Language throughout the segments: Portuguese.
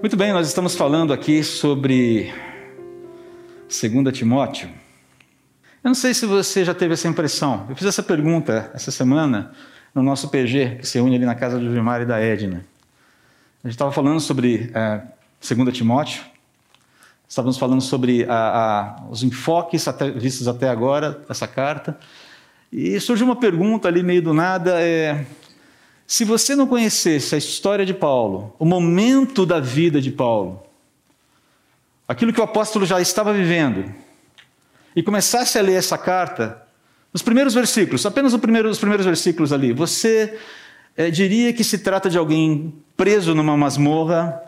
Muito bem, nós estamos falando aqui sobre 2 Timóteo. Eu não sei se você já teve essa impressão. Eu fiz essa pergunta essa semana no nosso PG, que se une ali na casa do Gilmar e da Edna. A gente estava falando sobre é, 2 Timóteo, estávamos falando sobre a, a, os enfoques até, vistos até agora, essa carta, e surgiu uma pergunta ali meio do nada, é, se você não conhecesse a história de Paulo, o momento da vida de Paulo, aquilo que o apóstolo já estava vivendo, e começasse a ler essa carta, nos primeiros versículos, apenas os primeiros versículos ali, você é, diria que se trata de alguém preso numa masmorra,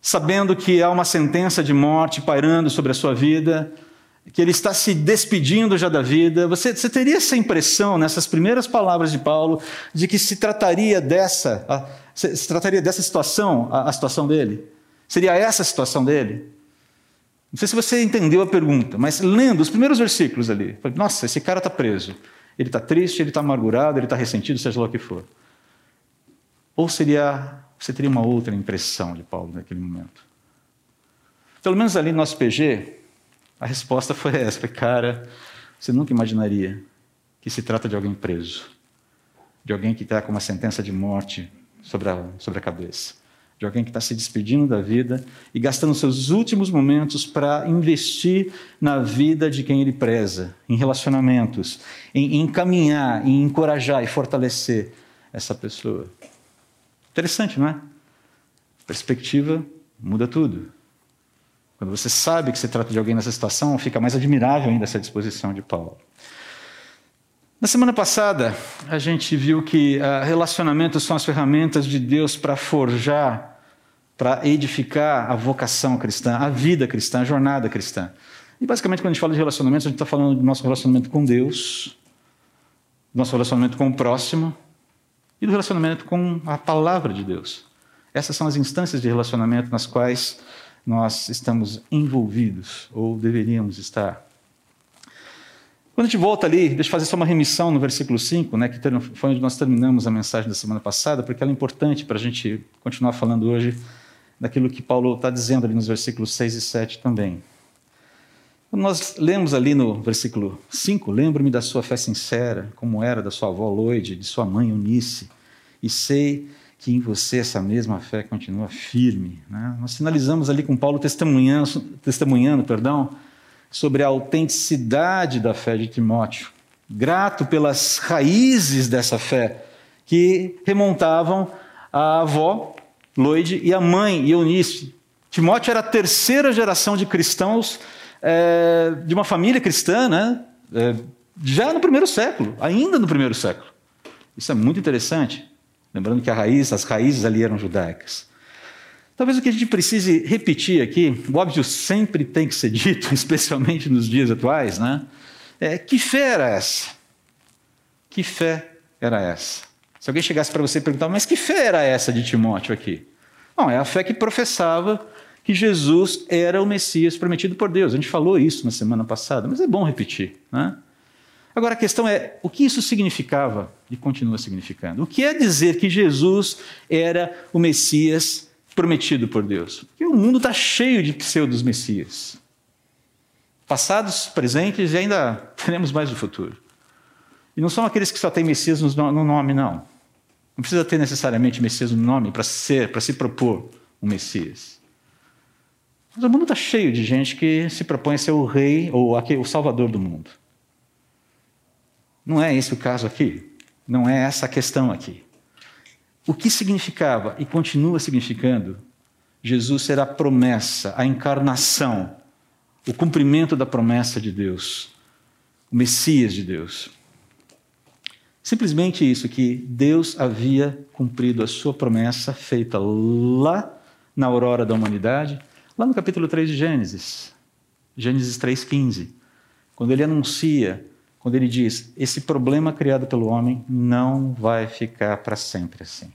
sabendo que há uma sentença de morte pairando sobre a sua vida, que ele está se despedindo já da vida. Você, você teria essa impressão nessas primeiras palavras de Paulo de que se trataria dessa, a, se, se, trataria dessa situação, a, a situação dele? Seria essa a situação dele? Não sei se você entendeu a pergunta, mas lendo os primeiros versículos ali, nossa, esse cara está preso. Ele está triste, ele está amargurado, ele está ressentido, seja lá o que for. Ou seria, você teria uma outra impressão de Paulo naquele momento? Pelo menos ali no nosso PG, a resposta foi essa: cara, você nunca imaginaria que se trata de alguém preso, de alguém que está com uma sentença de morte sobre a, sobre a cabeça, de alguém que está se despedindo da vida e gastando seus últimos momentos para investir na vida de quem ele preza, em relacionamentos, em, em encaminhar, em encorajar e fortalecer essa pessoa. Interessante, não é? Perspectiva muda tudo. Quando você sabe que se trata de alguém nessa situação, fica mais admirável ainda essa disposição de Paulo. Na semana passada, a gente viu que uh, relacionamentos são as ferramentas de Deus para forjar, para edificar a vocação cristã, a vida cristã, a jornada cristã. E basicamente, quando a gente fala de relacionamentos, a gente está falando do nosso relacionamento com Deus, do nosso relacionamento com o próximo e do relacionamento com a palavra de Deus. Essas são as instâncias de relacionamento nas quais nós estamos envolvidos, ou deveríamos estar. Quando a gente volta ali, deixa eu fazer só uma remissão no versículo 5, né, que foi onde nós terminamos a mensagem da semana passada, porque ela é importante para a gente continuar falando hoje daquilo que Paulo está dizendo ali nos versículos 6 e 7 também. Quando nós lemos ali no versículo 5, lembro-me da sua fé sincera, como era da sua avó Loide, de sua mãe Eunice, e sei que em você essa mesma fé continua firme. Né? Nós finalizamos ali com Paulo testemunhando, testemunhando perdão, sobre a autenticidade da fé de Timóteo, grato pelas raízes dessa fé que remontavam à avó Loide e à mãe Eunice. Timóteo era a terceira geração de cristãos é, de uma família cristã, né? É, já no primeiro século, ainda no primeiro século. Isso é muito interessante. Lembrando que a raiz, as raízes ali eram judaicas. Talvez o que a gente precise repetir aqui, o óbvio sempre tem que ser dito, especialmente nos dias atuais, né? É, que fé era essa? Que fé era essa? Se alguém chegasse para você e perguntar, mas que fé era essa de Timóteo aqui? Não, é a fé que professava que Jesus era o Messias prometido por Deus. A gente falou isso na semana passada, mas é bom repetir, né? Agora a questão é: o que isso significava e continua significando? O que é dizer que Jesus era o Messias prometido por Deus? Porque o mundo está cheio de pseudos-messias. Passados, presentes e ainda teremos mais no futuro. E não são aqueles que só têm Messias no nome, não. Não precisa ter necessariamente Messias no nome para ser, para se propor um Messias. Mas o mundo está cheio de gente que se propõe a ser o rei ou o salvador do mundo. Não é esse o caso aqui. Não é essa a questão aqui. O que significava e continua significando Jesus ser a promessa, a encarnação, o cumprimento da promessa de Deus, o Messias de Deus. Simplesmente isso, que Deus havia cumprido a sua promessa feita lá na aurora da humanidade, lá no capítulo 3 de Gênesis, Gênesis 3,15, quando ele anuncia quando ele diz: esse problema criado pelo homem não vai ficar para sempre assim.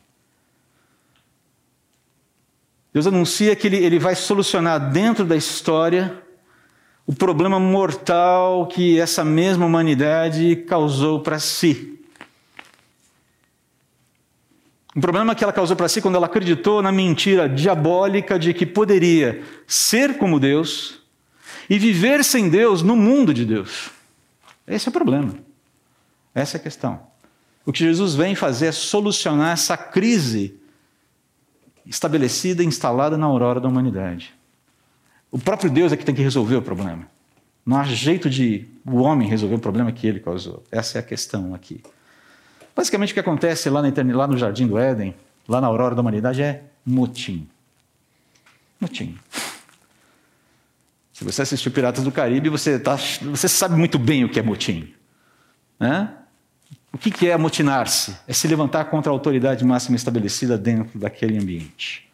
Deus anuncia que ele, ele vai solucionar dentro da história o problema mortal que essa mesma humanidade causou para si. Um problema que ela causou para si quando ela acreditou na mentira diabólica de que poderia ser como Deus e viver sem Deus no mundo de Deus. Esse é o problema. Essa é a questão. O que Jesus vem fazer é solucionar essa crise estabelecida e instalada na aurora da humanidade. O próprio Deus é que tem que resolver o problema. Não há jeito de o homem resolver o problema que ele causou. Essa é a questão aqui. Basicamente, o que acontece lá, na, lá no Jardim do Éden, lá na aurora da humanidade, é motim. Motim. Se você assistiu Piratas do Caribe, você, tá, você sabe muito bem o que é motim. Né? O que é amotinar-se? É se levantar contra a autoridade máxima estabelecida dentro daquele ambiente.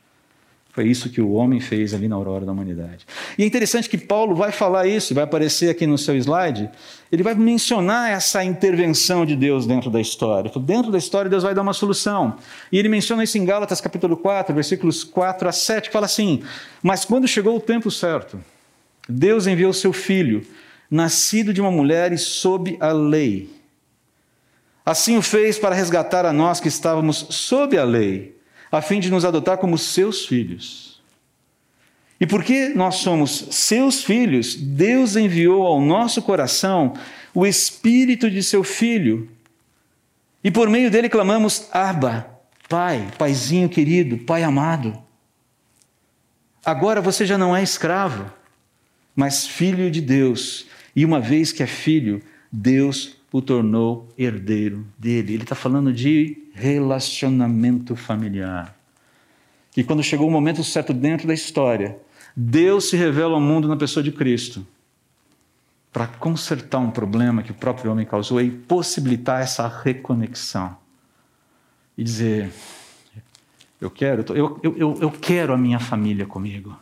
Foi isso que o homem fez ali na aurora da humanidade. E é interessante que Paulo vai falar isso, vai aparecer aqui no seu slide. Ele vai mencionar essa intervenção de Deus dentro da história. Dentro da história, Deus vai dar uma solução. E ele menciona isso em Gálatas capítulo 4, versículos 4 a 7, que fala assim: Mas quando chegou o tempo certo, Deus enviou seu filho, nascido de uma mulher e sob a lei. Assim o fez para resgatar a nós que estávamos sob a lei a fim de nos adotar como seus filhos. E porque nós somos seus filhos, Deus enviou ao nosso coração o espírito de seu filho. E por meio dele clamamos: Abba, Pai, Paizinho querido, Pai amado. Agora você já não é escravo, mas filho de Deus. E uma vez que é filho, Deus o tornou herdeiro dele. Ele está falando de relacionamento familiar. Que quando chegou o momento certo dentro da história, Deus se revela ao mundo na pessoa de Cristo para consertar um problema que o próprio homem causou e possibilitar essa reconexão. E dizer: Eu quero, eu, eu, eu quero a minha família comigo.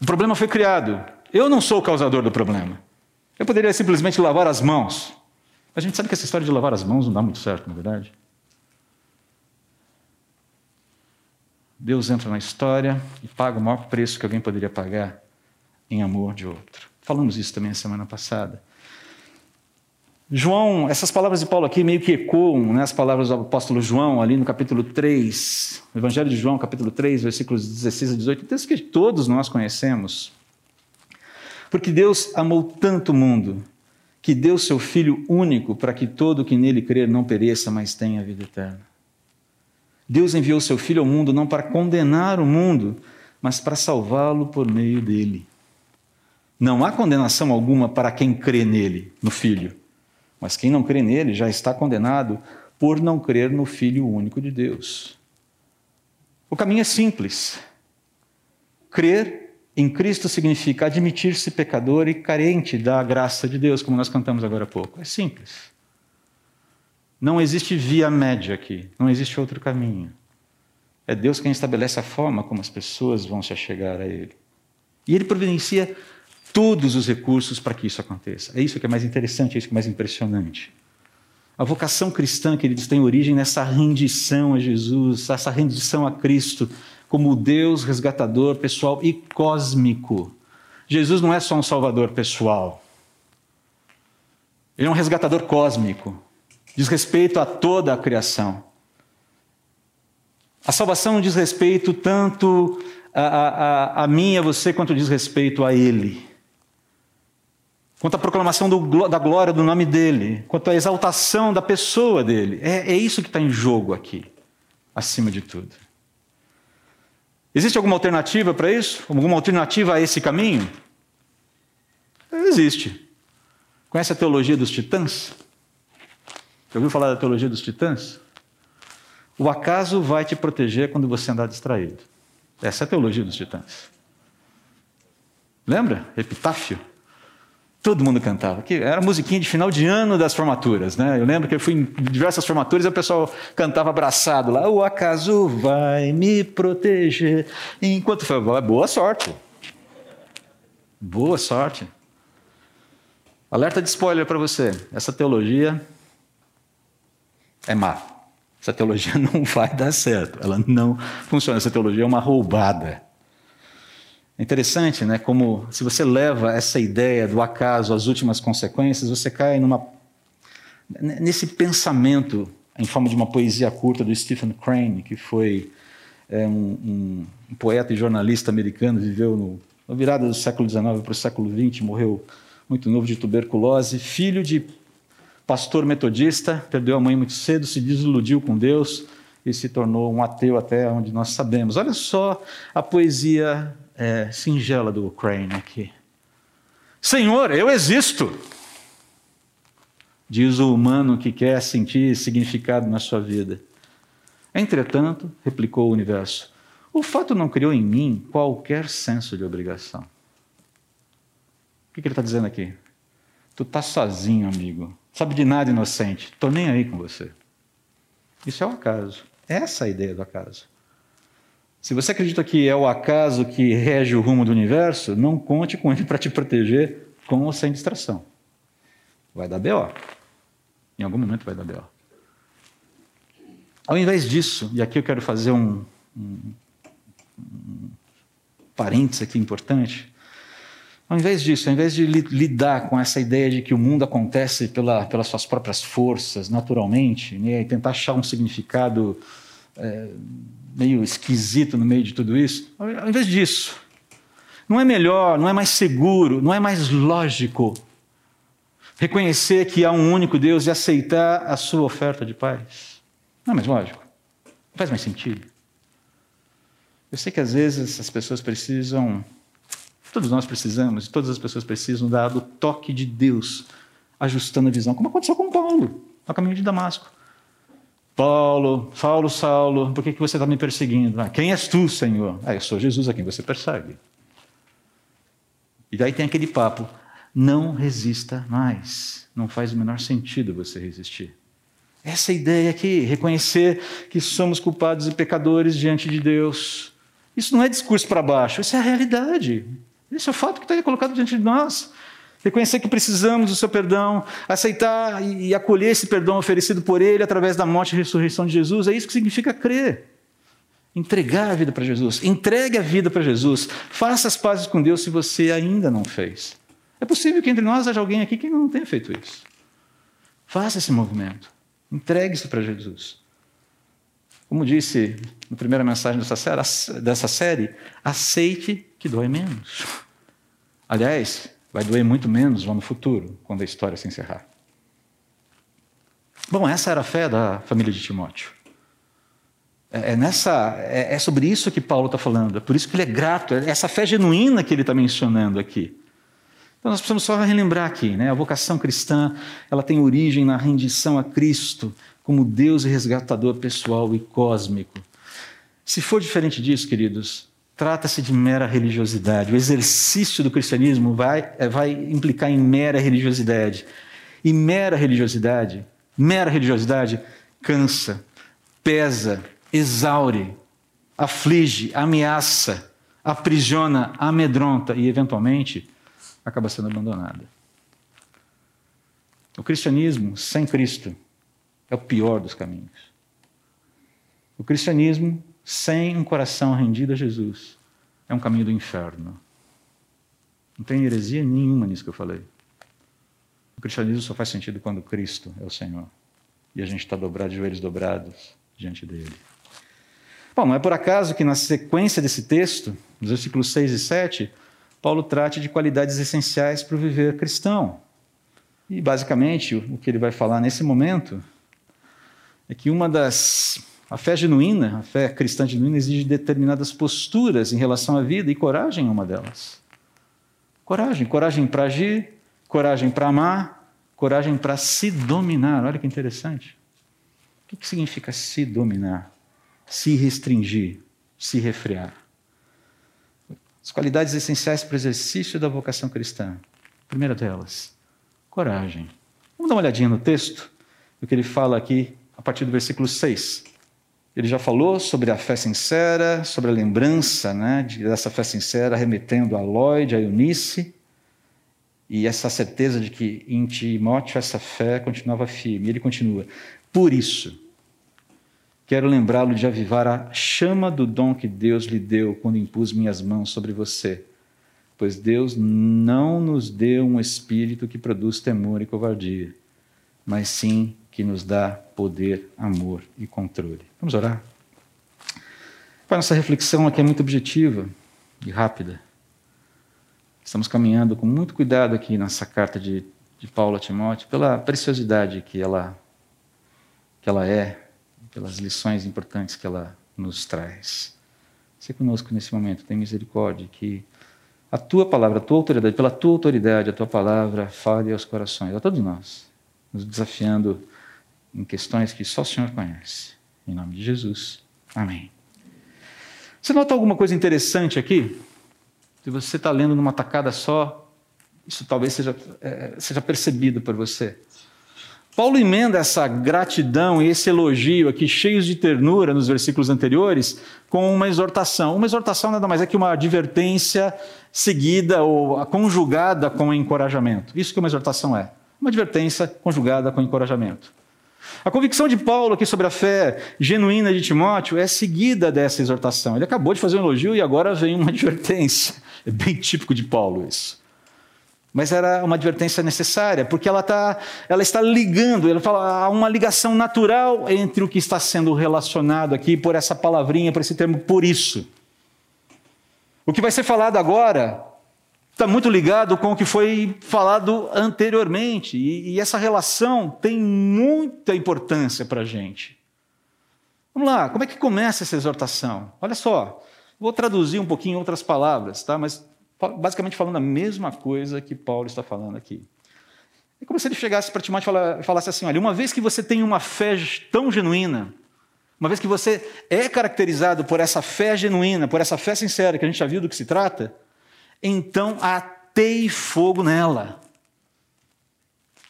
O problema foi criado. Eu não sou o causador do problema. Eu poderia simplesmente lavar as mãos. A gente sabe que essa história de lavar as mãos não dá muito certo, na é verdade. Deus entra na história e paga o maior preço que alguém poderia pagar em amor de outro. Falamos isso também a semana passada. João, essas palavras de Paulo aqui meio que ecoam né, as palavras do apóstolo João, ali no capítulo 3, no Evangelho de João, capítulo 3, versículos 16 a 18, texto que todos nós conhecemos. Porque Deus amou tanto o mundo que deu seu Filho único para que todo que nele crer não pereça, mas tenha a vida eterna. Deus enviou seu Filho ao mundo não para condenar o mundo, mas para salvá-lo por meio dele. Não há condenação alguma para quem crê nele, no Filho. Mas quem não crê nele já está condenado por não crer no Filho único de Deus. O caminho é simples. Crer em Cristo significa admitir-se pecador e carente da graça de Deus, como nós cantamos agora há pouco. É simples. Não existe via média aqui, não existe outro caminho. É Deus quem estabelece a forma como as pessoas vão se achegar a Ele. E Ele providencia todos os recursos para que isso aconteça. É isso que é mais interessante, é isso que é mais impressionante. A vocação cristã, queridos, tem origem nessa rendição a Jesus, essa rendição a Cristo, como Deus resgatador pessoal e cósmico. Jesus não é só um salvador pessoal. Ele é um resgatador cósmico. Diz respeito a toda a criação. A salvação diz respeito tanto a, a, a mim e a você, quanto diz respeito a Ele. Quanto à proclamação do, da glória do nome dEle, quanto à exaltação da pessoa dEle. É, é isso que está em jogo aqui, acima de tudo. Existe alguma alternativa para isso? Alguma alternativa a esse caminho? Existe. Conhece a teologia dos titãs? Já ouviu falar da teologia dos titãs? O acaso vai te proteger quando você andar distraído. Essa é a teologia dos titãs. Lembra? Epitáfio. Todo mundo cantava. Era musiquinha de final de ano das formaturas, né? Eu lembro que eu fui em diversas formaturas e o pessoal cantava abraçado lá. O acaso vai me proteger enquanto foi. Boa sorte. Boa sorte. Alerta de spoiler para você. Essa teologia é má. Essa teologia não vai dar certo. Ela não funciona. Essa teologia é uma roubada. É interessante, né? Como se você leva essa ideia do acaso às últimas consequências, você cai numa nesse pensamento em forma de uma poesia curta do Stephen Crane, que foi é, um, um, poeta e jornalista americano, viveu no, na virada do século XIX para o século XX, morreu muito novo de tuberculose, filho de pastor metodista, perdeu a mãe muito cedo, se desiludiu com Deus e se tornou um ateu até onde nós sabemos. Olha só a poesia é, singela do Crane aqui. Senhor, eu existo, diz o humano que quer sentir significado na sua vida. Entretanto, replicou o universo, o fato não criou em mim qualquer senso de obrigação. O que ele está dizendo aqui? Tu está sozinho, amigo. Sabe de nada, inocente. Estou nem aí com você. Isso é o acaso. Essa é a ideia do acaso. Se você acredita que é o acaso que rege o rumo do universo, não conte com ele para te proteger com ou sem distração. Vai dar B.O. Em algum momento vai dar B.O. Ao invés disso, e aqui eu quero fazer um, um, um parênteses aqui importante, ao invés disso, ao invés de lidar com essa ideia de que o mundo acontece pela, pelas suas próprias forças, naturalmente, né, e tentar achar um significado é, meio esquisito no meio de tudo isso, ao invés disso, não é melhor, não é mais seguro, não é mais lógico reconhecer que há um único Deus e aceitar a sua oferta de paz? Não é mais lógico? Não faz mais sentido? Eu sei que às vezes as pessoas precisam Todos nós precisamos, todas as pessoas precisam dar do toque de Deus, ajustando a visão, como aconteceu com Paulo, no caminho de Damasco. Paulo, Saulo, Saulo, por que, que você está me perseguindo? Ah, quem és tu, Senhor? Ah, eu sou Jesus a quem você persegue. E daí tem aquele papo: não resista mais. Não faz o menor sentido você resistir. Essa ideia aqui, reconhecer que somos culpados e pecadores diante de Deus. Isso não é discurso para baixo, isso é a realidade. Esse é o fato que está colocado diante de nós. Reconhecer que precisamos do seu perdão, aceitar e acolher esse perdão oferecido por Ele através da morte e ressurreição de Jesus, é isso que significa crer. Entregar a vida para Jesus. Entregue a vida para Jesus. Faça as pazes com Deus se você ainda não fez. É possível que entre nós haja alguém aqui que não tenha feito isso. Faça esse movimento. Entregue-se para Jesus. Como disse na primeira mensagem dessa série, aceite que dói menos. Aliás, vai doer muito menos lá no futuro, quando a história se encerrar. Bom, essa era a fé da família de Timóteo. É, é nessa, é, é sobre isso que Paulo está falando, é por isso que ele é grato, é essa fé genuína que ele está mencionando aqui. Então nós precisamos só relembrar aqui, né? A vocação cristã, ela tem origem na rendição a Cristo como Deus resgatador pessoal e cósmico. Se for diferente disso, queridos, trata-se de mera religiosidade. O exercício do cristianismo vai, é, vai implicar em mera religiosidade. E mera religiosidade, mera religiosidade cansa, pesa, exaure, aflige, ameaça, aprisiona, amedronta e, eventualmente, acaba sendo abandonada. O cristianismo sem Cristo é o pior dos caminhos. O cristianismo sem um coração rendido a Jesus é um caminho do inferno. Não tem heresia nenhuma nisso que eu falei. O cristianismo só faz sentido quando Cristo é o Senhor. E a gente está dobrado de joelhos dobrados diante dele. Bom, não é por acaso que na sequência desse texto, nos versículos 6 e 7, Paulo trate de qualidades essenciais para o viver cristão. E basicamente o que ele vai falar nesse momento é que uma das. A fé genuína, a fé cristã genuína, exige determinadas posturas em relação à vida e coragem é uma delas. Coragem, coragem para agir, coragem para amar, coragem para se dominar. Olha que interessante. O que significa se dominar? Se restringir, se refrear. As qualidades essenciais para o exercício da vocação cristã. primeira delas, coragem. Vamos dar uma olhadinha no texto, o que ele fala aqui a partir do versículo 6. Ele já falou sobre a fé sincera, sobre a lembrança né, dessa fé sincera, remetendo a Lloyd, a Eunice, e essa certeza de que em Timóteo essa fé continuava firme. Ele continua: Por isso, quero lembrá-lo de avivar a chama do dom que Deus lhe deu quando impus minhas mãos sobre você. Pois Deus não nos deu um espírito que produz temor e covardia, mas sim que nos dá poder, amor e controle. Vamos orar? Pai, nossa reflexão aqui é muito objetiva e rápida. Estamos caminhando com muito cuidado aqui nessa carta de, de Paulo a Timóteo, pela preciosidade que ela, que ela é, pelas lições importantes que ela nos traz. Se conosco nesse momento, tem misericórdia, que a tua palavra, a tua autoridade, pela tua autoridade, a tua palavra fale aos corações, a todos nós, nos desafiando em questões que só o Senhor conhece. Em nome de Jesus. Amém. Você nota alguma coisa interessante aqui? Se você está lendo numa tacada só, isso talvez seja, é, seja percebido por você. Paulo emenda essa gratidão e esse elogio aqui, cheios de ternura nos versículos anteriores, com uma exortação. Uma exortação nada mais é que uma advertência seguida ou conjugada com encorajamento. Isso que uma exortação é. Uma advertência conjugada com encorajamento. A convicção de Paulo aqui sobre a fé genuína de Timóteo é seguida dessa exortação. Ele acabou de fazer um elogio e agora vem uma advertência. É bem típico de Paulo isso. Mas era uma advertência necessária, porque ela, tá, ela está ligando, ela fala, há uma ligação natural entre o que está sendo relacionado aqui por essa palavrinha, por esse termo, por isso. O que vai ser falado agora está muito ligado com o que foi falado anteriormente. E, e essa relação tem muita importância para a gente. Vamos lá, como é que começa essa exortação? Olha só, vou traduzir um pouquinho em outras palavras, tá? mas basicamente falando a mesma coisa que Paulo está falando aqui. É como se ele chegasse para Timóteo e falasse assim: olha, uma vez que você tem uma fé tão genuína, uma vez que você é caracterizado por essa fé genuína, por essa fé sincera, que a gente já viu do que se trata, então ateie fogo nela.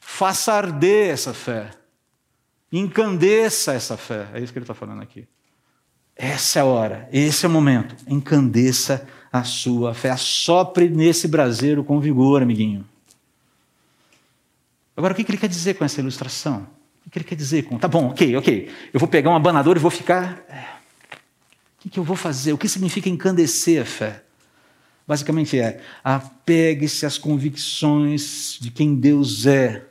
Faça arder essa fé. Encandeça essa fé. É isso que ele está falando aqui. Essa é a hora, esse é o momento. Encandeça a sua fé. Assopre nesse braseiro com vigor, amiguinho. Agora, o que ele quer dizer com essa ilustração? O que ele quer dizer com. Tá bom, ok, ok. Eu vou pegar um abanador e vou ficar. É, o que eu vou fazer? O que significa encandecer a fé? Basicamente é: apegue-se às convicções de quem Deus é.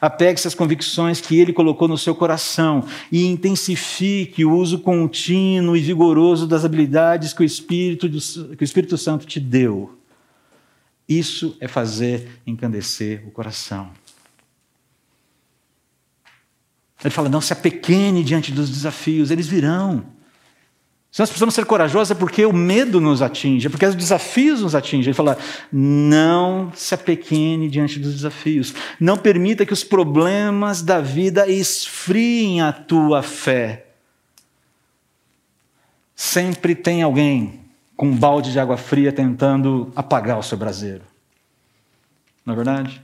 Apegue-se às convicções que Ele colocou no seu coração e intensifique o uso contínuo e vigoroso das habilidades que o Espírito, que o Espírito Santo te deu. Isso é fazer encandecer o coração. Ele fala: não se apequene diante dos desafios, eles virão. Nós precisamos ser corajosos é porque o medo nos atinge, é porque os desafios nos atingem. Ele fala: não se apequene diante dos desafios. Não permita que os problemas da vida esfriem a tua fé. Sempre tem alguém com um balde de água fria tentando apagar o seu braseiro. Não é verdade?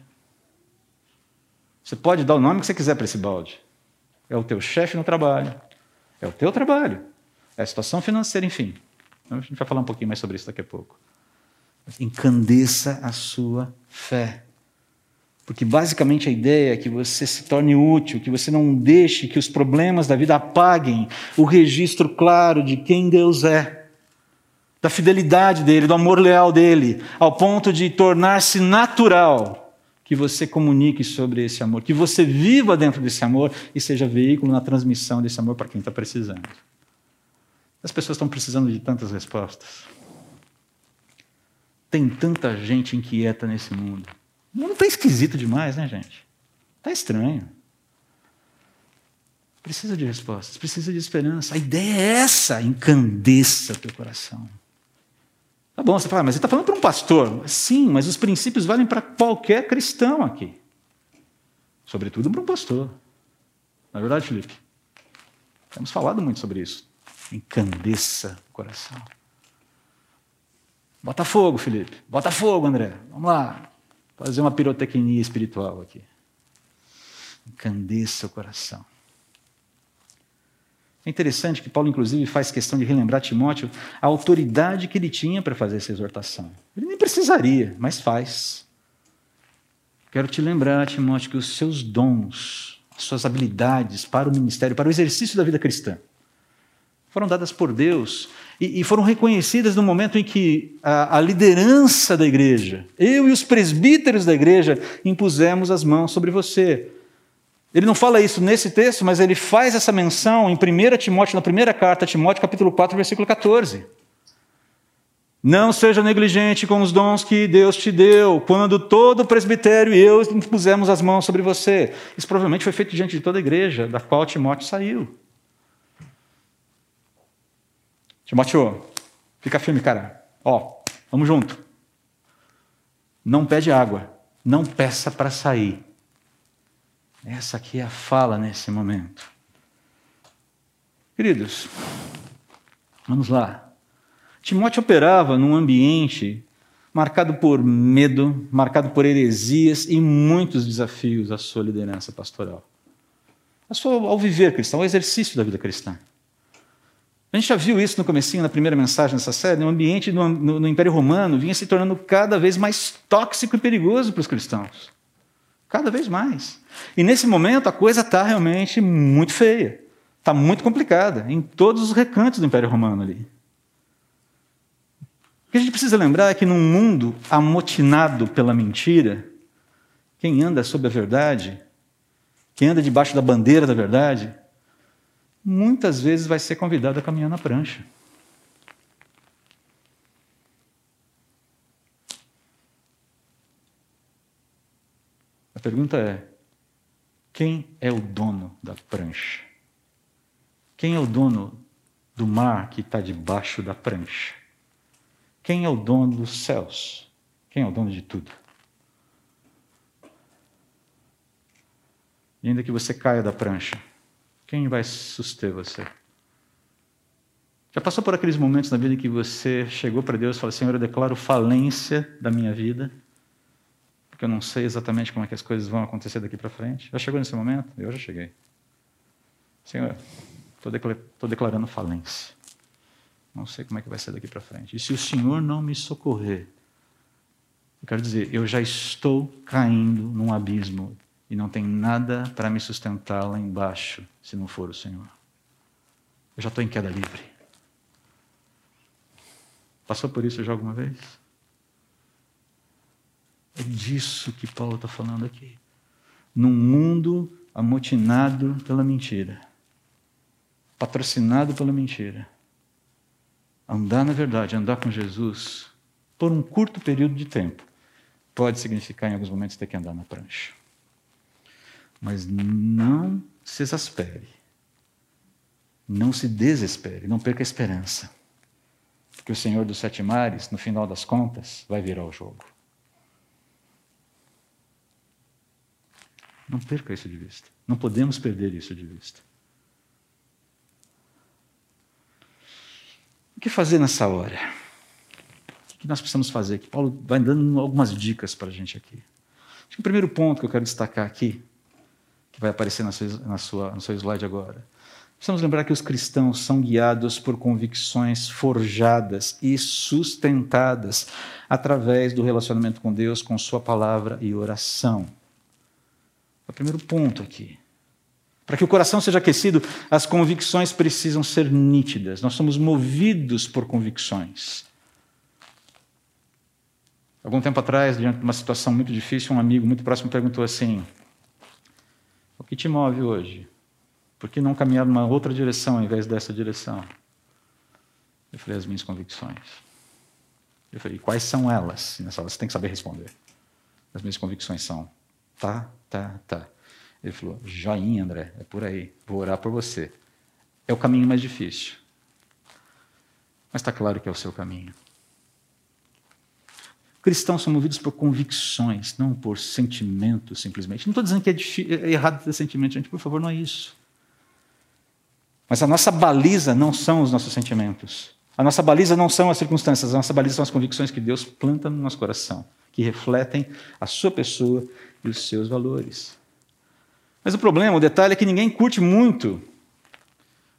Você pode dar o nome que você quiser para esse balde. É o teu chefe no trabalho. É o teu trabalho é a situação financeira, enfim. A gente vai falar um pouquinho mais sobre isso daqui a pouco. Encandeça a sua fé. Porque basicamente a ideia é que você se torne útil, que você não deixe que os problemas da vida apaguem o registro claro de quem Deus é, da fidelidade dele, do amor leal dele, ao ponto de tornar-se natural que você comunique sobre esse amor, que você viva dentro desse amor e seja veículo na transmissão desse amor para quem está precisando. As pessoas estão precisando de tantas respostas. Tem tanta gente inquieta nesse mundo. O mundo está esquisito demais, né, gente? Está estranho. Precisa de respostas, precisa de esperança. A ideia é essa: encandeça teu coração. Tá bom, você fala, mas ele está falando para um pastor. Sim, mas os princípios valem para qualquer cristão aqui. Sobretudo para um pastor. Não é verdade, Felipe? Temos falado muito sobre isso encandeça o coração. Bota fogo, Felipe. Bota fogo, André. Vamos lá. Fazer uma pirotecnia espiritual aqui. Encandeça o coração. É interessante que Paulo, inclusive, faz questão de relembrar Timóteo a autoridade que ele tinha para fazer essa exortação. Ele nem precisaria, mas faz. Quero te lembrar, Timóteo, que os seus dons, as suas habilidades para o ministério, para o exercício da vida cristã, foram dadas por Deus e, e foram reconhecidas no momento em que a, a, liderança da igreja, eu e os presbíteros da igreja, impusemos as mãos sobre você. Ele não fala isso nesse texto, mas ele faz essa menção em 1 Timóteo, na primeira carta Timóteo, capítulo 4, versículo 14. Não seja negligente com os dons que Deus te deu, quando todo o presbitério e eu pusemos as mãos sobre você. Isso provavelmente foi feito diante de toda a igreja da qual Timóteo saiu. Timóteo, fica firme, cara. Ó, vamos junto. Não pede água, não peça para sair. Essa aqui é a fala nesse momento. Queridos, vamos lá. Timóteo operava num ambiente marcado por medo, marcado por heresias e muitos desafios à sua liderança pastoral. ao viver cristão, ao exercício da vida cristã. A gente já viu isso no comecinho, na primeira mensagem dessa série, o ambiente no, no, no Império Romano vinha se tornando cada vez mais tóxico e perigoso para os cristãos. Cada vez mais. E nesse momento a coisa está realmente muito feia. Está muito complicada em todos os recantos do Império Romano ali. O que a gente precisa lembrar é que num mundo amotinado pela mentira, quem anda sob a verdade, quem anda debaixo da bandeira da verdade, muitas vezes vai ser convidado a caminhar na prancha. A pergunta é: quem é o dono da prancha? Quem é o dono do mar que está debaixo da prancha? Quem é o dono dos céus? Quem é o dono de tudo? E ainda que você caia da prancha, quem vai suster você? Já passou por aqueles momentos na vida em que você chegou para Deus e falou: Senhor, eu declaro falência da minha vida, porque eu não sei exatamente como é que as coisas vão acontecer daqui para frente? Já chegou nesse momento? Eu já cheguei. Senhor, estou declarando falência. Não sei como é que vai ser daqui para frente. E se o Senhor não me socorrer, eu quero dizer, eu já estou caindo num abismo e não tem nada para me sustentar lá embaixo, se não for o Senhor. Eu já estou em queda livre. Passou por isso já alguma vez? É disso que Paulo está falando aqui. Num mundo amotinado pela mentira, patrocinado pela mentira Andar na verdade, andar com Jesus, por um curto período de tempo, pode significar em alguns momentos ter que andar na prancha. Mas não se exaspere. Não se desespere, não perca a esperança. Porque o Senhor dos Sete Mares, no final das contas, vai virar o jogo. Não perca isso de vista. Não podemos perder isso de vista. O que fazer nessa hora? O que nós precisamos fazer? Que Paulo vai dando algumas dicas para a gente aqui. Acho que o primeiro ponto que eu quero destacar aqui, que vai aparecer na sua, na sua, no seu slide agora, precisamos lembrar que os cristãos são guiados por convicções forjadas e sustentadas através do relacionamento com Deus, com Sua palavra e oração. É o primeiro ponto aqui. Para que o coração seja aquecido, as convicções precisam ser nítidas. Nós somos movidos por convicções. Algum tempo atrás, diante de uma situação muito difícil, um amigo muito próximo perguntou assim: O que te move hoje? Por que não caminhar numa outra direção ao invés dessa direção? Eu falei: As minhas convicções. Eu falei: Quais são elas? E nessa hora você tem que saber responder. As minhas convicções são: tá, tá, tá. Ele falou: joinha, André, é por aí, vou orar por você. É o caminho mais difícil. Mas está claro que é o seu caminho. Cristãos são movidos por convicções, não por sentimentos, simplesmente. Não estou dizendo que é, é errado ter sentimento, gente, por favor, não é isso. Mas a nossa baliza não são os nossos sentimentos. A nossa baliza não são as circunstâncias, a nossa baliza são as convicções que Deus planta no nosso coração, que refletem a sua pessoa e os seus valores. Mas o problema, o detalhe é que ninguém curte muito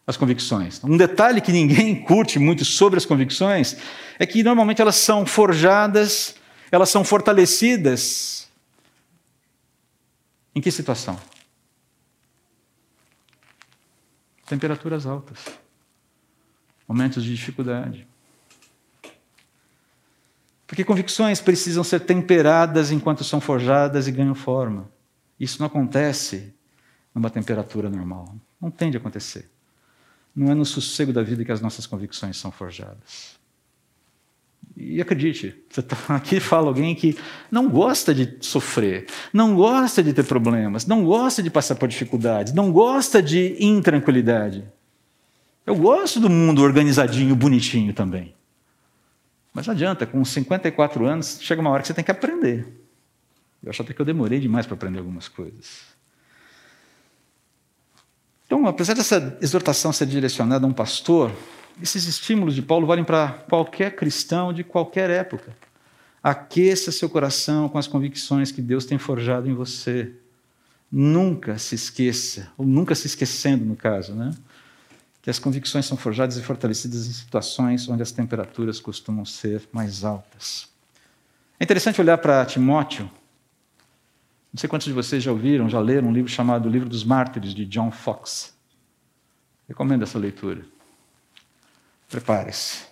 as convicções. Um detalhe que ninguém curte muito sobre as convicções é que normalmente elas são forjadas, elas são fortalecidas. Em que situação? Temperaturas altas, momentos de dificuldade. Porque convicções precisam ser temperadas enquanto são forjadas e ganham forma. Isso não acontece numa temperatura normal. Não tende a acontecer. Não é no sossego da vida que as nossas convicções são forjadas. E acredite, você está aqui fala alguém que não gosta de sofrer, não gosta de ter problemas, não gosta de passar por dificuldades, não gosta de intranquilidade. Eu gosto do mundo organizadinho, bonitinho também. Mas não adianta, com 54 anos, chega uma hora que você tem que aprender. Eu acho até que eu demorei demais para aprender algumas coisas. Então, apesar dessa exortação ser direcionada a um pastor, esses estímulos de Paulo valem para qualquer cristão de qualquer época. Aqueça seu coração com as convicções que Deus tem forjado em você. Nunca se esqueça, ou nunca se esquecendo, no caso, né? que as convicções são forjadas e fortalecidas em situações onde as temperaturas costumam ser mais altas. É interessante olhar para Timóteo. Não sei quantos de vocês já ouviram, já leram um livro chamado Livro dos Mártires, de John Fox. Recomendo essa leitura. Prepare-se.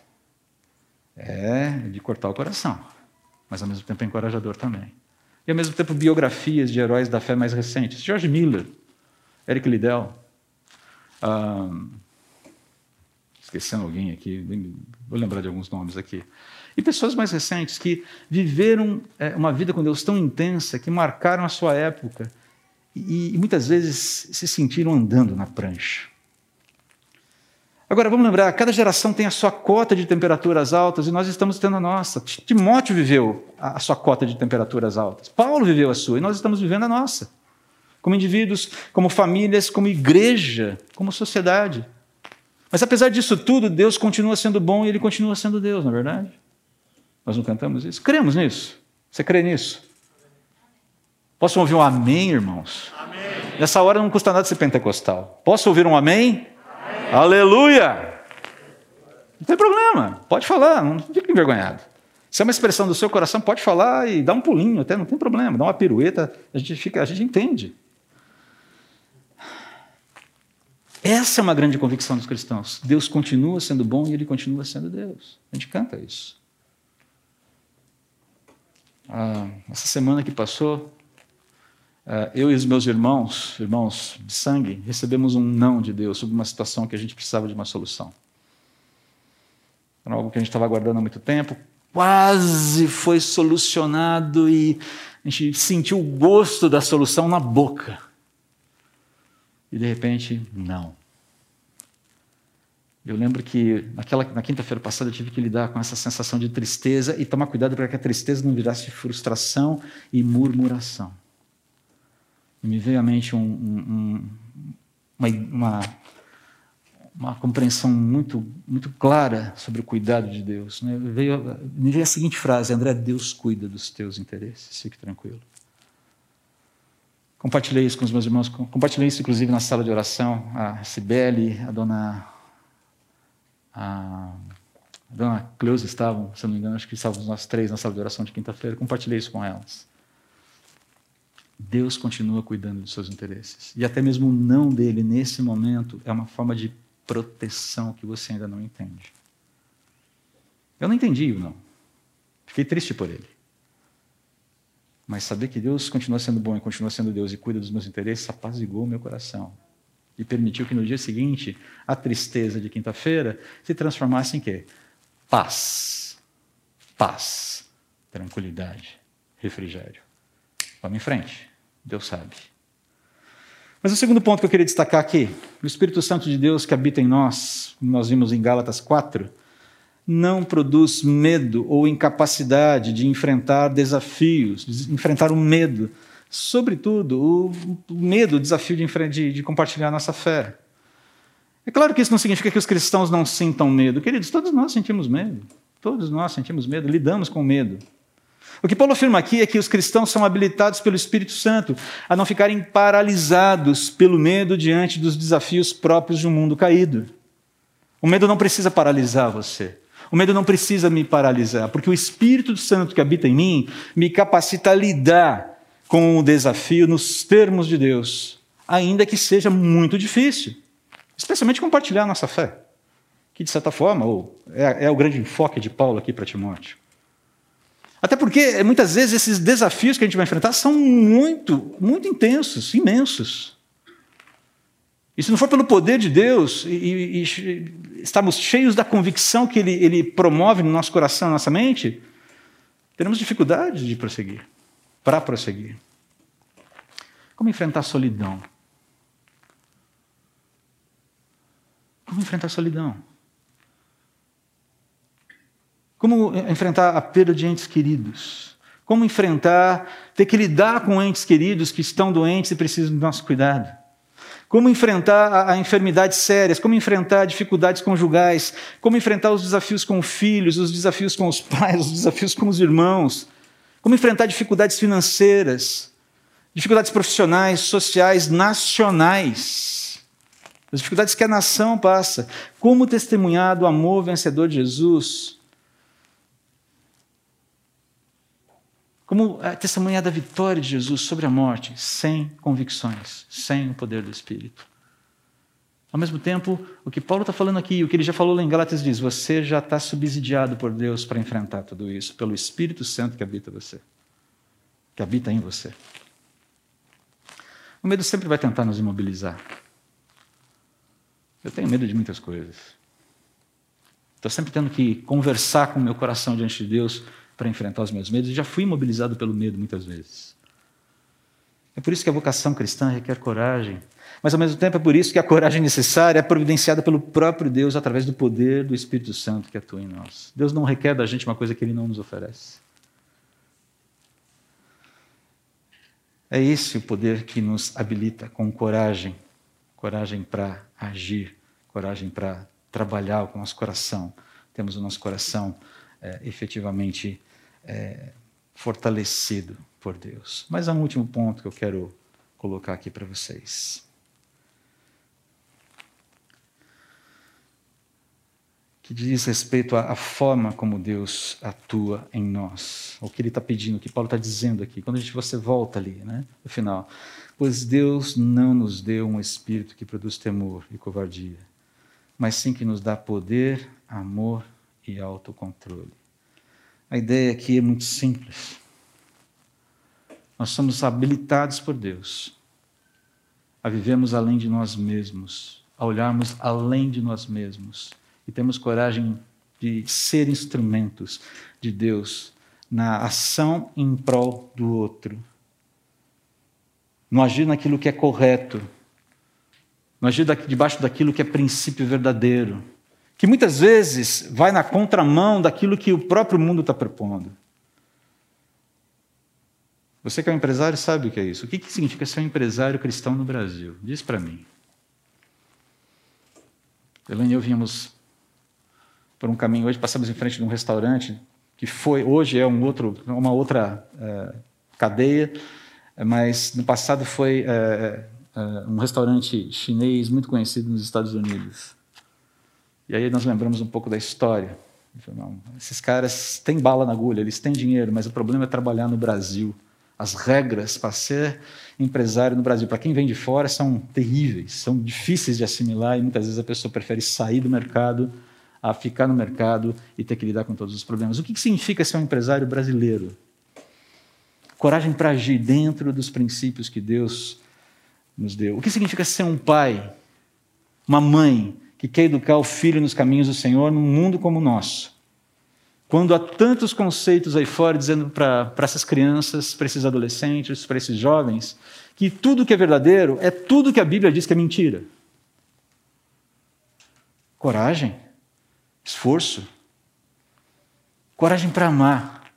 É de cortar o coração, mas ao mesmo tempo é encorajador também. E ao mesmo tempo biografias de heróis da fé mais recentes. George Miller, Eric Liddell, um, esquecendo alguém aqui, vou lembrar de alguns nomes aqui. E pessoas mais recentes que viveram é, uma vida com Deus tão intensa, que marcaram a sua época e, e muitas vezes se sentiram andando na prancha. Agora, vamos lembrar, cada geração tem a sua cota de temperaturas altas e nós estamos tendo a nossa. Timóteo viveu a sua cota de temperaturas altas. Paulo viveu a sua e nós estamos vivendo a nossa. Como indivíduos, como famílias, como igreja, como sociedade. Mas apesar disso tudo, Deus continua sendo bom e Ele continua sendo Deus, não é verdade? Nós não cantamos isso? Cremos nisso? Você crê nisso? Posso ouvir um amém, irmãos? Amém. Nessa hora não custa nada ser pentecostal. Posso ouvir um amém? Aleluia! Não tem problema, pode falar, não fique envergonhado. Se é uma expressão do seu coração, pode falar e dá um pulinho até, não tem problema, dá uma pirueta, a gente, fica, a gente entende. Essa é uma grande convicção dos cristãos. Deus continua sendo bom e Ele continua sendo Deus. A gente canta isso. Ah, essa semana que passou, ah, eu e os meus irmãos, irmãos de sangue, recebemos um não de Deus sobre uma situação que a gente precisava de uma solução. Era algo que a gente estava aguardando há muito tempo, quase foi solucionado e a gente sentiu o gosto da solução na boca. E de repente, não. Eu lembro que naquela, na quinta-feira passada eu tive que lidar com essa sensação de tristeza e tomar cuidado para que a tristeza não virasse frustração e murmuração. E me veio à mente um, um, uma, uma, uma, compreensão muito, muito clara sobre o cuidado de Deus. Né? Veio, me veio a seguinte frase: André, Deus cuida dos teus interesses, fique tranquilo. Compartilhei isso com os meus irmãos, compartilhei isso inclusive na sala de oração. A Cibele, a dona. A, dona Cleusa estavam, se não me engano, acho que estávamos nós três na sala de oração de quinta-feira. Compartilhei isso com elas. Deus continua cuidando dos seus interesses. E até mesmo o não dele nesse momento é uma forma de proteção que você ainda não entende. Eu não entendi o não. Fiquei triste por ele. Mas saber que Deus continua sendo bom e continua sendo Deus e cuida dos meus interesses apaziguou o meu coração. E permitiu que no dia seguinte a tristeza de quinta-feira se transformasse em quê? Paz. Paz. Tranquilidade. Refrigério. Vamos em frente. Deus sabe. Mas o segundo ponto que eu queria destacar aqui, o Espírito Santo de Deus que habita em nós, como nós vimos em Gálatas 4, não produz medo ou incapacidade de enfrentar desafios, de enfrentar o medo. Sobretudo, o, medo, o desafio de, de, de compartilhar nossa fé. É claro que isso não significa que os cristãos não sintam medo. Queridos, todos nós sentimos medo. Todos nós sentimos medo, lidamos com medo. O que Paulo afirma aqui é que os cristãos são habilitados pelo Espírito Santo a não ficarem paralisados pelo medo diante dos desafios próprios de um mundo caído. O medo não precisa paralisar você. O medo não precisa me paralisar, porque o Espírito Santo que habita em mim me capacita a lidar com o desafio nos termos de Deus, ainda que seja muito difícil, especialmente compartilhar a nossa fé, que de certa forma é, é o grande enfoque de Paulo aqui para Timóteo. Até porque muitas vezes esses desafios que a gente vai enfrentar são muito, muito intensos, imensos. E se não for pelo poder de Deus e, e, e estamos cheios da convicção que ele, ele promove no nosso coração, na nossa mente, teremos dificuldade de prosseguir, para prosseguir. Como enfrentar a solidão? Como enfrentar a solidão? Como enfrentar a perda de entes queridos? Como enfrentar, ter que lidar com entes queridos que estão doentes e precisam do nosso cuidado? Como enfrentar a, a enfermidades sérias? Como enfrentar dificuldades conjugais? Como enfrentar os desafios com filhos, os desafios com os pais, os desafios com os irmãos? Como enfrentar dificuldades financeiras, dificuldades profissionais, sociais, nacionais? As dificuldades que a nação passa. Como testemunhar do amor vencedor de Jesus Como testemunhar da vitória de Jesus sobre a morte, sem convicções, sem o poder do Espírito. Ao mesmo tempo, o que Paulo está falando aqui, o que ele já falou lá em Gálatas diz: você já está subsidiado por Deus para enfrentar tudo isso, pelo Espírito Santo que habita você, que habita em você. O medo sempre vai tentar nos imobilizar. Eu tenho medo de muitas coisas. Estou sempre tendo que conversar com o meu coração diante de Deus para enfrentar os meus medos e já fui imobilizado pelo medo muitas vezes. É por isso que a vocação cristã requer coragem, mas ao mesmo tempo é por isso que a coragem necessária é providenciada pelo próprio Deus através do poder do Espírito Santo que atua em nós. Deus não requer da gente uma coisa que ele não nos oferece. É esse o poder que nos habilita com coragem, coragem para agir, coragem para trabalhar com o nosso coração. Temos o nosso coração é, efetivamente é, fortalecido por Deus. Mas há um último ponto que eu quero colocar aqui para vocês. Que diz respeito à, forma como Deus atua em nós. O que ele está pedindo, o que Paulo está dizendo aqui. Quando a gente, você volta ali, né, no final. Pois Deus não nos deu um espírito que produz temor e covardia, mas sim que nos dá poder, amor e autocontrole. A ideia aqui é muito simples. Nós somos habilitados por Deus a vivermos além de nós mesmos, a olharmos além de nós mesmos e temos coragem de ser instrumentos de Deus na ação em prol do outro. No agir naquilo que é correto, no agir debaixo daquilo que é princípio verdadeiro que muitas vezes vai na contramão daquilo que o próprio mundo está propondo. Você que é um empresário sabe o que é isso. O que, que significa ser um empresário cristão no Brasil? Diz para mim. Elaine e eu vínhamos por um caminho hoje, passamos em frente de um restaurante que foi, hoje é um outro, uma outra é, cadeia, mas no passado foi é, é, um restaurante chinês muito conhecido nos Estados Unidos. E aí nós lembramos um pouco da história. Não, esses caras têm bala na agulha, eles têm dinheiro, mas o problema é trabalhar no Brasil. As regras para ser empresário no Brasil, para quem vem de fora, são terríveis, são difíceis de assimilar e muitas vezes a pessoa prefere sair do mercado a ficar no mercado e ter que lidar com todos os problemas. O que significa ser um empresário brasileiro? Coragem para agir dentro dos princípios que Deus nos deu. O que significa ser um pai, uma mãe que quer educar o filho nos caminhos do Senhor num mundo como o nosso. Quando há tantos conceitos aí fora dizendo para essas crianças, para esses adolescentes, para esses jovens, que tudo que é verdadeiro é tudo que a Bíblia diz que é mentira. Coragem, esforço, coragem para amar,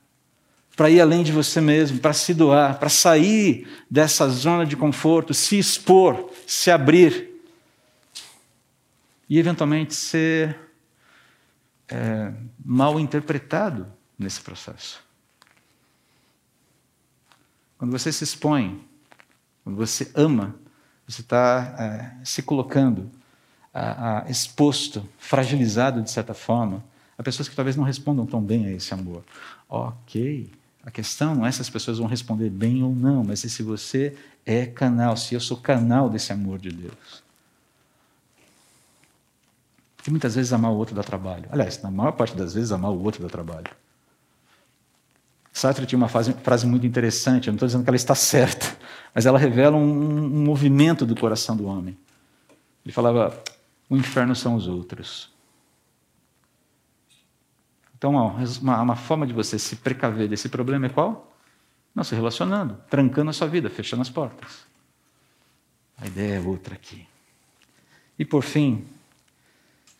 para ir além de você mesmo, para se doar, para sair dessa zona de conforto, se expor, se abrir e eventualmente ser é, mal interpretado nesse processo. Quando você se expõe, quando você ama, você está é, se colocando a, a, exposto, fragilizado de certa forma, a pessoas que talvez não respondam tão bem a esse amor. Ok, a questão não é se as pessoas vão responder bem ou não, mas é se você é canal, se eu sou canal desse amor de Deus. Porque muitas vezes amar o outro dá trabalho. Aliás, na maior parte das vezes, amar o outro dá trabalho. Sartre tinha uma frase, frase muito interessante, eu não estou dizendo que ela está certa, mas ela revela um, um movimento do coração do homem. Ele falava: o inferno são os outros. Então, uma, uma forma de você se precaver desse problema é qual? Não se relacionando, trancando a sua vida, fechando as portas. A ideia é outra aqui. E por fim,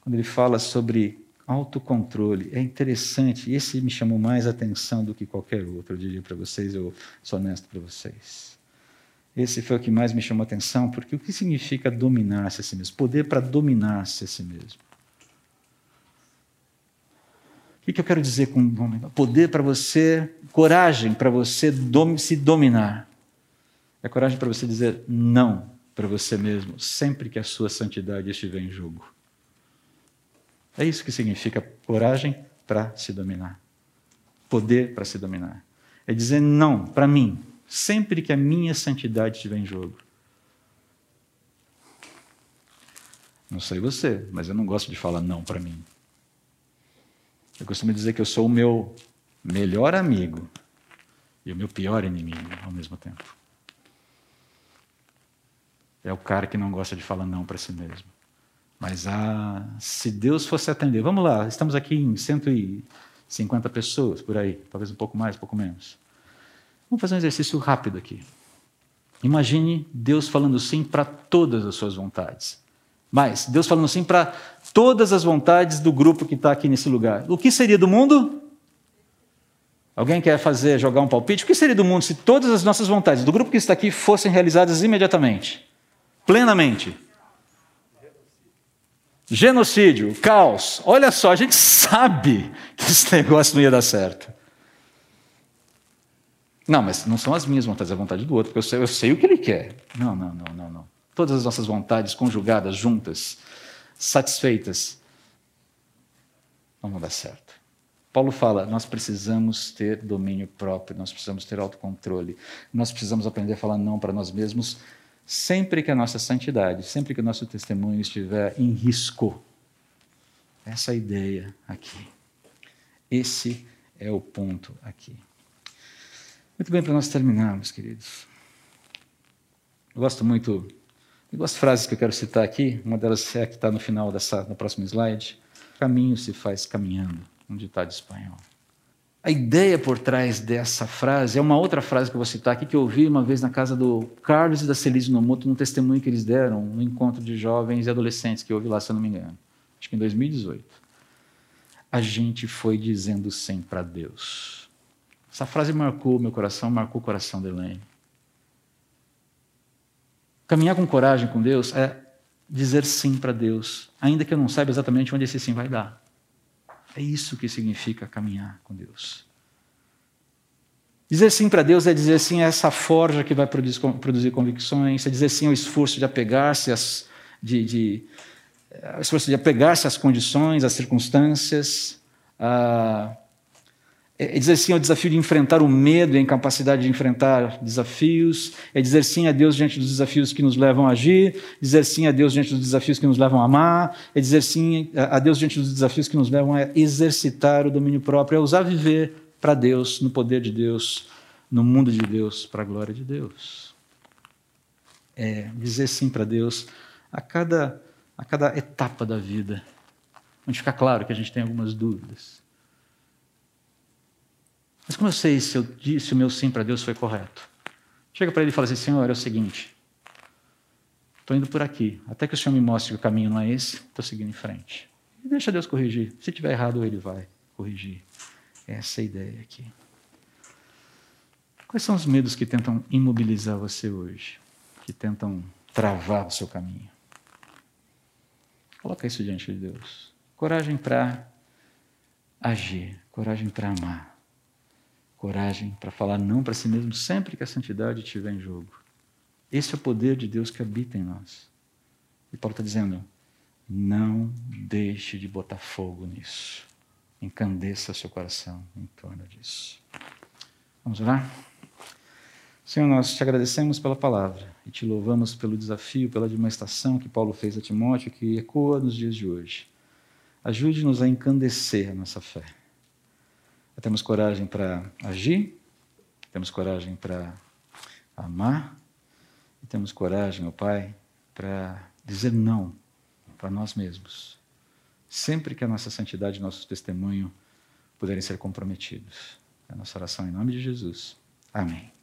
quando ele fala sobre autocontrole, é interessante, esse me chamou mais atenção do que qualquer outro, eu diria para vocês, eu sou honesto para vocês. Esse foi o que mais me chamou atenção, porque o que significa dominar-se a si mesmo? Poder para dominar-se a si mesmo. O que, eu quero dizer com dominar? Poder para você, coragem para você dom, se dominar. É coragem para você dizer não para você mesmo, sempre que a sua santidade estiver em jogo. É isso que significa coragem para se dominar. Poder para se dominar. É dizer não para mim, sempre que a minha santidade estiver em jogo. Não sei você, mas eu não gosto de falar não para mim. Eu costumo dizer que eu sou o meu melhor amigo e o meu pior inimigo ao mesmo tempo. É o cara que não gosta de falar não para si mesmo. Mas ah, se Deus fosse atender, vamos lá, estamos aqui em 150 pessoas por aí, talvez um pouco mais, um pouco menos. Vamos fazer um exercício rápido aqui. Imagine Deus falando sim para todas as suas vontades. Mas Deus falando sim para todas as vontades do grupo que está aqui nesse lugar. O que seria do mundo? Alguém quer fazer, jogar um palpite? O que seria do mundo se todas as nossas vontades do grupo que está aqui fossem realizadas imediatamente, plenamente? Genocídio, caos. Olha só, a gente sabe que esse negócio não ia dar certo. Não, mas não são as minhas vontades, é a vontade do outro, porque eu sei, eu sei o que ele quer. Não, não, não, não, não. Todas as nossas vontades conjugadas, juntas, satisfeitas, não vão dar certo. Paulo fala: nós precisamos ter domínio próprio, nós precisamos ter autocontrole, nós precisamos aprender a falar não para nós mesmos sempre que a nossa santidade, sempre que o nosso testemunho estiver em risco. Essa ideia aqui. Esse é o ponto aqui. Muito bem, para nós terminarmos, queridos. Eu gosto muito de duas frases que eu quero citar aqui. Uma delas é a que está no final dessa, no próximo slide. Caminho se faz caminhando, um ditado espanhol. A ideia por trás dessa frase é uma outra frase que eu vou citar aqui, que eu ouvi uma vez na casa do Carlos e da Celise Nomoto, num testemunho que eles deram, no encontro de jovens e adolescentes, que eu ouvi lá, se eu não me engano. Acho que em 2018. A gente foi dizendo sim para Deus. Essa frase marcou meu coração, marcou o coração da Elaine. Caminhar com coragem com Deus é dizer sim para Deus, ainda que eu não saiba exatamente onde esse sim vai dar. É isso que significa caminhar com Deus. Dizer sim para Deus é dizer sim a essa forja que vai produzir, convicções, é dizer sim ao esforço de apegar-se às, de, de, esforço de apegar-se às condições, às circunstâncias, a, é dizer sim ao desafio de enfrentar o medo e a incapacidade de enfrentar desafios. É dizer sim a Deus diante dos desafios que nos levam a agir. Dizer sim a Deus diante dos desafios que nos levam a amar. É dizer sim a Deus diante dos desafios que nos levam a exercitar o domínio próprio. É usar viver para Deus, no poder de Deus, no mundo de Deus, para a glória de Deus. É dizer sim para Deus a cada, a cada etapa da vida. Onde fica claro que a gente tem algumas dúvidas mas como eu sei se, eu, se o meu sim para Deus foi correto? Chega para ele e fala assim: Senhor, é o seguinte, estou indo por aqui. Até que o Senhor me mostre que o caminho não é esse, estou seguindo em frente. E deixa Deus corrigir. Se tiver errado, ele vai corrigir. Essa é a ideia aqui. Quais são os medos que tentam imobilizar você hoje? Que tentam travar o seu caminho? Coloca isso diante de Deus. Coragem para agir, coragem para amar coragem para falar não para si mesmo sempre que a santidade estiver em jogo. Esse é o poder de Deus que habita em nós. E Paulo está dizendo: não deixe de botar fogo nisso. Encandeça seu coração em torno disso. Vamos orar? Senhor, nós te agradecemos pela palavra e te louvamos pelo desafio, pela demonstração que Paulo fez a Timóteo, que ecoa nos dias de hoje. Ajude-nos a encandecer a nossa fé temos coragem para agir, temos coragem para amar, e temos coragem, ó Pai, para dizer não para nós mesmos, sempre que a nossa santidade e nosso testemunho puderem ser comprometidos. É a nossa oração em nome de Jesus. Amém.